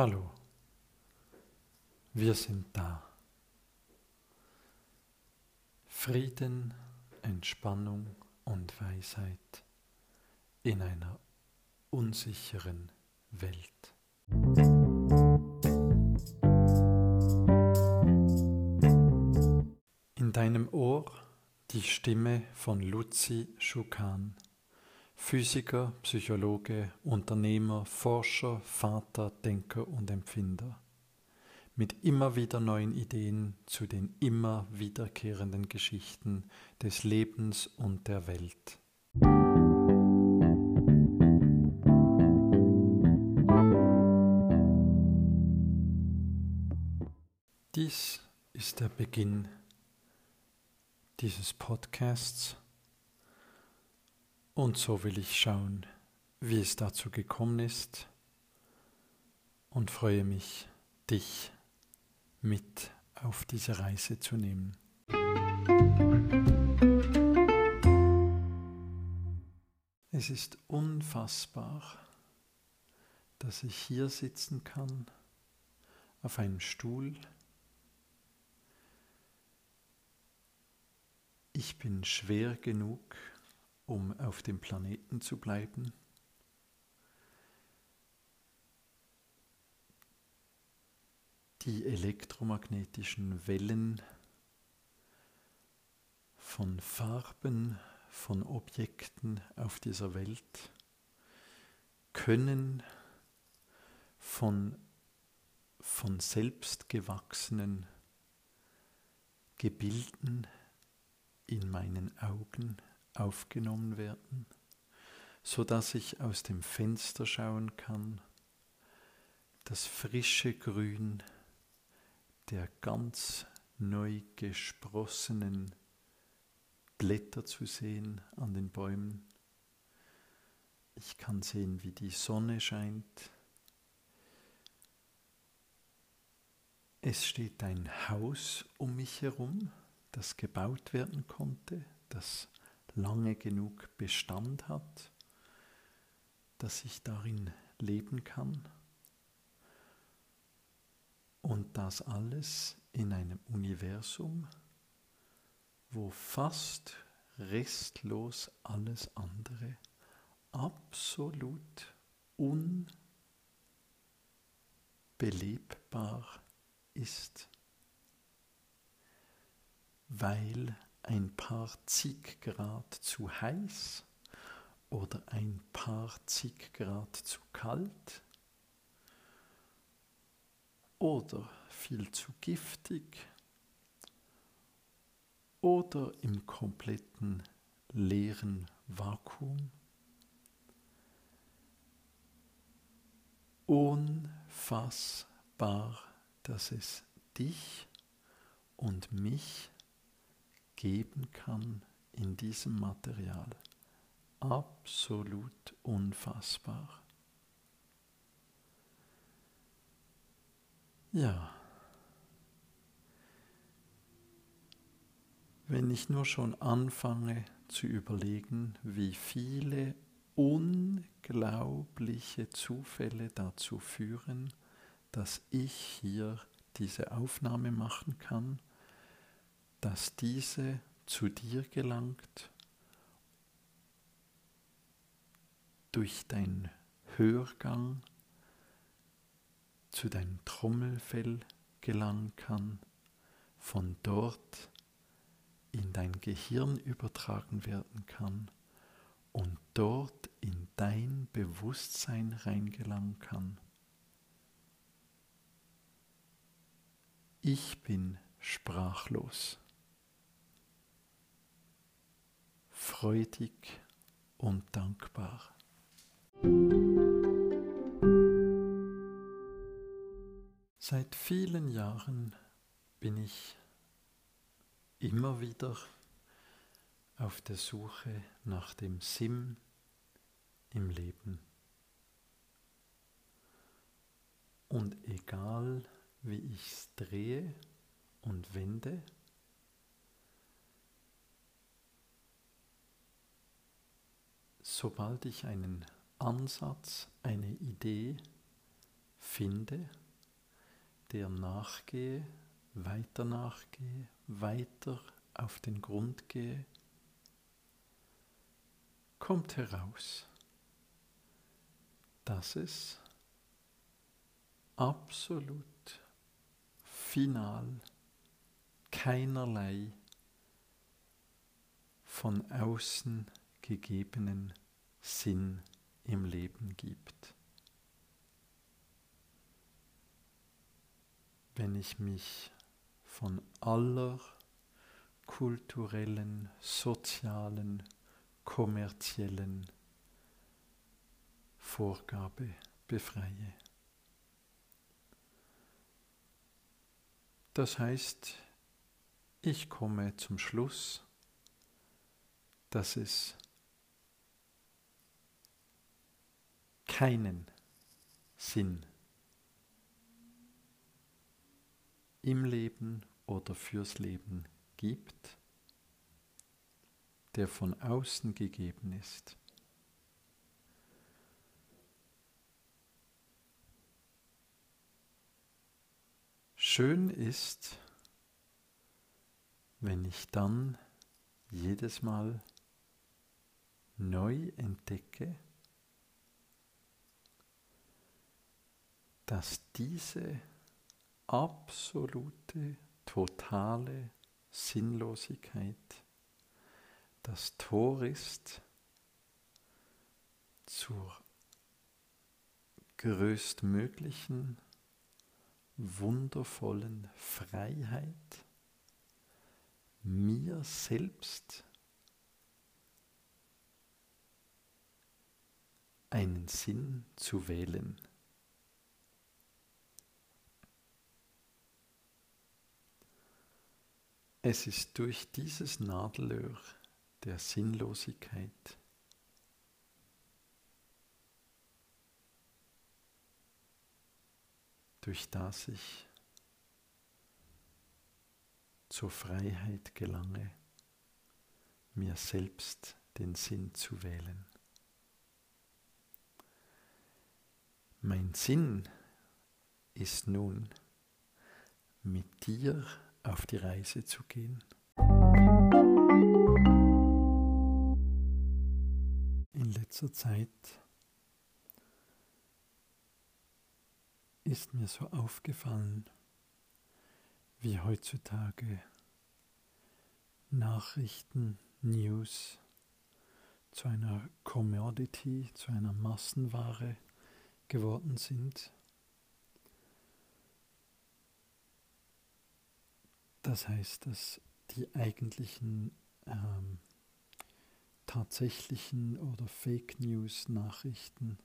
Hallo, wir sind da. Frieden, Entspannung und Weisheit in einer unsicheren Welt. In deinem Ohr die Stimme von Luzi Schukan. Physiker, Psychologe, Unternehmer, Forscher, Vater, Denker und Empfinder. Mit immer wieder neuen Ideen zu den immer wiederkehrenden Geschichten des Lebens und der Welt. Dies ist der Beginn dieses Podcasts und so will ich schauen, wie es dazu gekommen ist und freue mich, dich mit auf diese Reise zu nehmen. Es ist unfassbar, dass ich hier sitzen kann, auf einem Stuhl. Ich bin schwer genug, um auf dem Planeten zu bleiben. Die elektromagnetischen Wellen von Farben, von Objekten auf dieser Welt können von, von selbstgewachsenen Gebilden in meinen Augen aufgenommen werden, so dass ich aus dem Fenster schauen kann, das frische Grün der ganz neu gesprossenen Blätter zu sehen an den Bäumen. Ich kann sehen, wie die Sonne scheint. Es steht ein Haus um mich herum, das gebaut werden konnte, das lange genug Bestand hat, dass ich darin leben kann. Und das alles in einem Universum, wo fast restlos alles andere absolut unbelebbar ist, weil ein paar zig Grad zu heiß oder ein paar zig Grad zu kalt oder viel zu giftig oder im kompletten leeren Vakuum. Unfassbar, dass es dich und mich geben kann in diesem Material. Absolut unfassbar. Ja. Wenn ich nur schon anfange zu überlegen, wie viele unglaubliche Zufälle dazu führen, dass ich hier diese Aufnahme machen kann, dass diese zu dir gelangt durch deinen Hörgang zu deinem Trommelfell gelangen kann, von dort in dein Gehirn übertragen werden kann und dort in dein Bewusstsein reingelangen kann. Ich bin sprachlos. Freudig und dankbar. Seit vielen Jahren bin ich immer wieder auf der Suche nach dem Sinn im Leben. Und egal wie ich es drehe und wende, sobald ich einen Ansatz, eine Idee finde, der nachgehe, weiter nachgehe, weiter auf den Grund gehe, kommt heraus, dass es absolut final keinerlei von außen gegebenen Sinn im Leben gibt. Wenn ich mich von aller kulturellen, sozialen, kommerziellen Vorgabe befreie. Das heißt, ich komme zum Schluss, dass es keinen Sinn im Leben oder fürs Leben gibt, der von außen gegeben ist. Schön ist, wenn ich dann jedes Mal neu entdecke, dass diese absolute, totale Sinnlosigkeit das Tor ist zur größtmöglichen wundervollen Freiheit, mir selbst einen Sinn zu wählen. Es ist durch dieses Nadelöhr der Sinnlosigkeit durch das ich zur Freiheit gelange, mir selbst den Sinn zu wählen. Mein Sinn ist nun, mit dir auf die Reise zu gehen. In letzter Zeit ist mir so aufgefallen, wie heutzutage Nachrichten, News zu einer Commodity, zu einer Massenware geworden sind. Das heißt, dass die eigentlichen ähm, tatsächlichen oder Fake News Nachrichten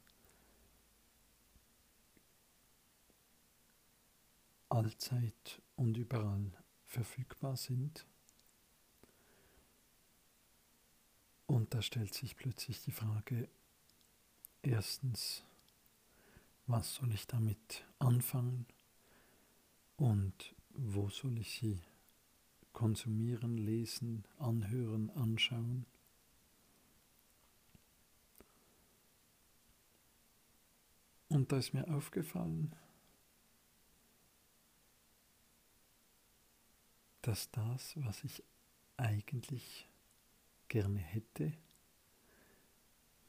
allzeit und überall verfügbar sind. Und da stellt sich plötzlich die Frage, erstens, was soll ich damit anfangen und wo soll ich sie konsumieren, lesen, anhören, anschauen? Und da ist mir aufgefallen, dass das, was ich eigentlich gerne hätte,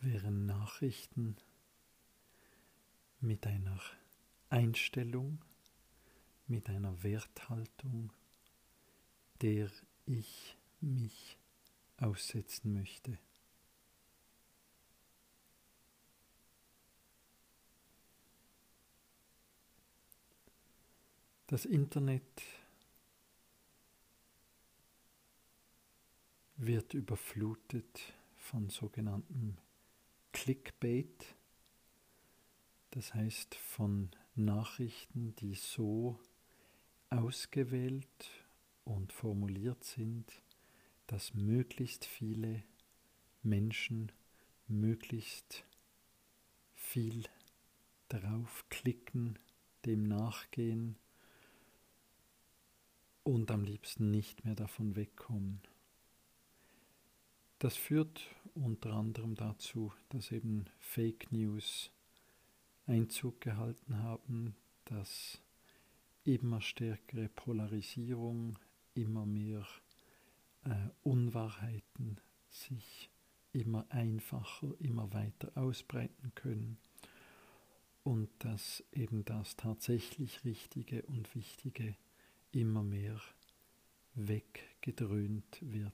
wären Nachrichten mit einer Einstellung, mit einer Werthaltung, der ich mich aussetzen möchte. Das Internet wird überflutet von sogenannten Clickbait, das heißt von Nachrichten, die so ausgewählt und formuliert sind, dass möglichst viele Menschen möglichst viel darauf klicken, dem nachgehen und am liebsten nicht mehr davon wegkommen. Das führt unter anderem dazu, dass eben Fake News Einzug gehalten haben, dass immer stärkere Polarisierung, immer mehr äh, Unwahrheiten sich immer einfacher, immer weiter ausbreiten können und dass eben das tatsächlich Richtige und Wichtige immer mehr weggedröhnt wird.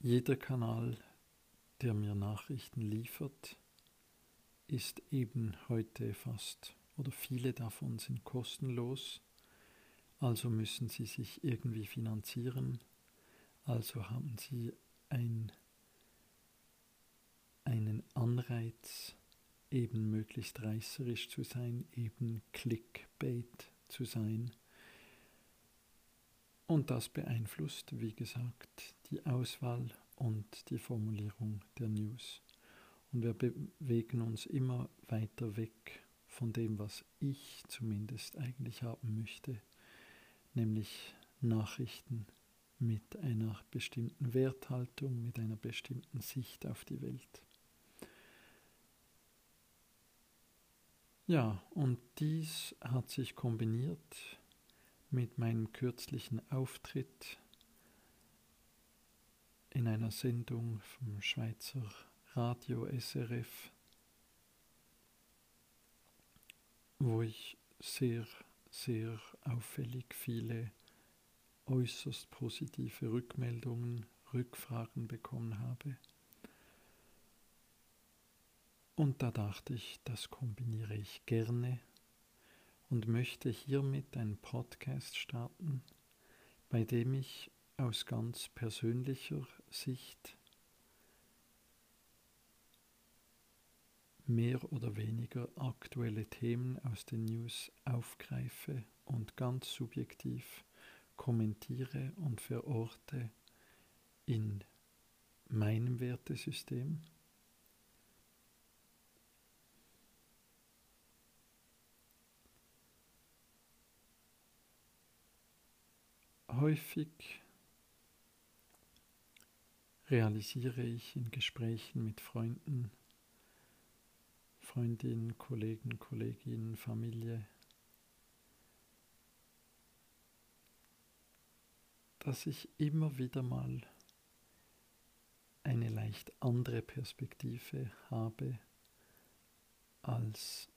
Jeder Kanal, der mir Nachrichten liefert, ist eben heute fast oder viele davon sind kostenlos, also müssen sie sich irgendwie finanzieren, also haben sie ein, einen Anreiz, eben möglichst reißerisch zu sein, eben Clickbait zu sein. Und das beeinflusst, wie gesagt, die Auswahl und die Formulierung der News. Und wir bewegen uns immer weiter weg von dem, was ich zumindest eigentlich haben möchte, nämlich Nachrichten mit einer bestimmten Werthaltung, mit einer bestimmten Sicht auf die Welt. Ja, und dies hat sich kombiniert mit meinem kürzlichen Auftritt in einer Sendung vom Schweizer Radio SRF, wo ich sehr, sehr auffällig viele äußerst positive Rückmeldungen, Rückfragen bekommen habe. Und da dachte ich, das kombiniere ich gerne und möchte hiermit einen Podcast starten, bei dem ich aus ganz persönlicher Sicht mehr oder weniger aktuelle Themen aus den News aufgreife und ganz subjektiv kommentiere und verorte in meinem Wertesystem. Häufig realisiere ich in Gesprächen mit Freunden, Freundinnen, Kollegen, Kolleginnen, Familie, dass ich immer wieder mal eine leicht andere Perspektive habe als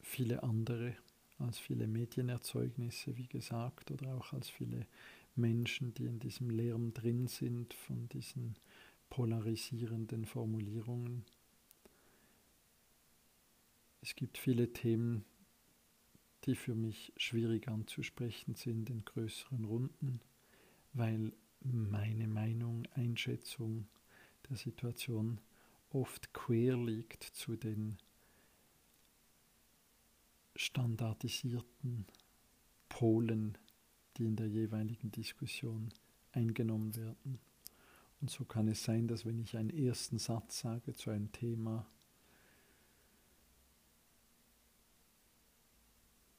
viele andere, als viele Medienerzeugnisse, wie gesagt, oder auch als viele Menschen, die in diesem Lärm drin sind von diesen polarisierenden Formulierungen. Es gibt viele Themen, die für mich schwierig anzusprechen sind in größeren Runden, weil meine Meinung, Einschätzung der Situation oft quer liegt zu den standardisierten Polen, die in der jeweiligen Diskussion eingenommen werden. Und so kann es sein, dass wenn ich einen ersten Satz sage zu einem Thema,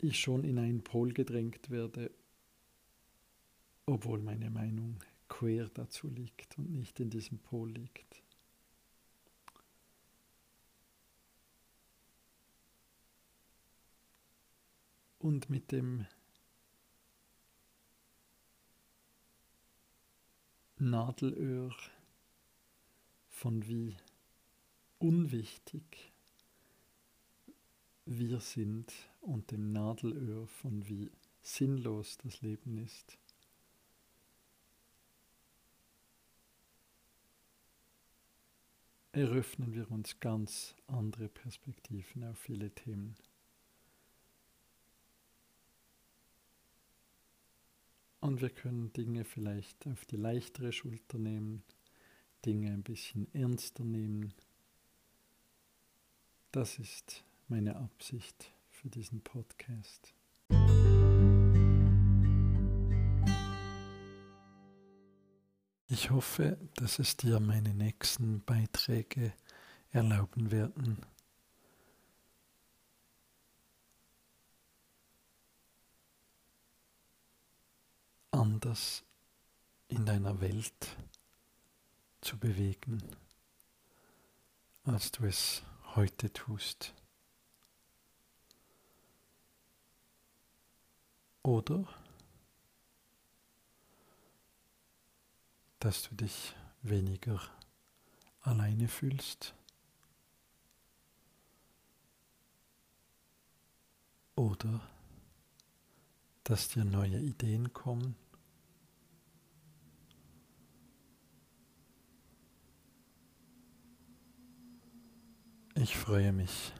ich schon in einen Pol gedrängt werde, obwohl meine Meinung quer dazu liegt und nicht in diesem Pol liegt. Und mit dem Nadelöhr von wie unwichtig wir sind und dem Nadelöhr von wie sinnlos das Leben ist. Eröffnen wir uns ganz andere Perspektiven auf viele Themen. Und wir können Dinge vielleicht auf die leichtere Schulter nehmen, Dinge ein bisschen ernster nehmen. Das ist meine Absicht für diesen Podcast. Ich hoffe, dass es dir meine nächsten Beiträge erlauben werden, anders in deiner Welt zu bewegen, als du es heute tust. Oder dass du dich weniger alleine fühlst. Oder dass dir neue Ideen kommen. Ich freue mich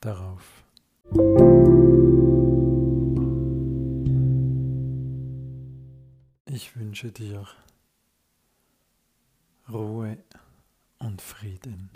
darauf. Wünsche dir Ruhe und Frieden.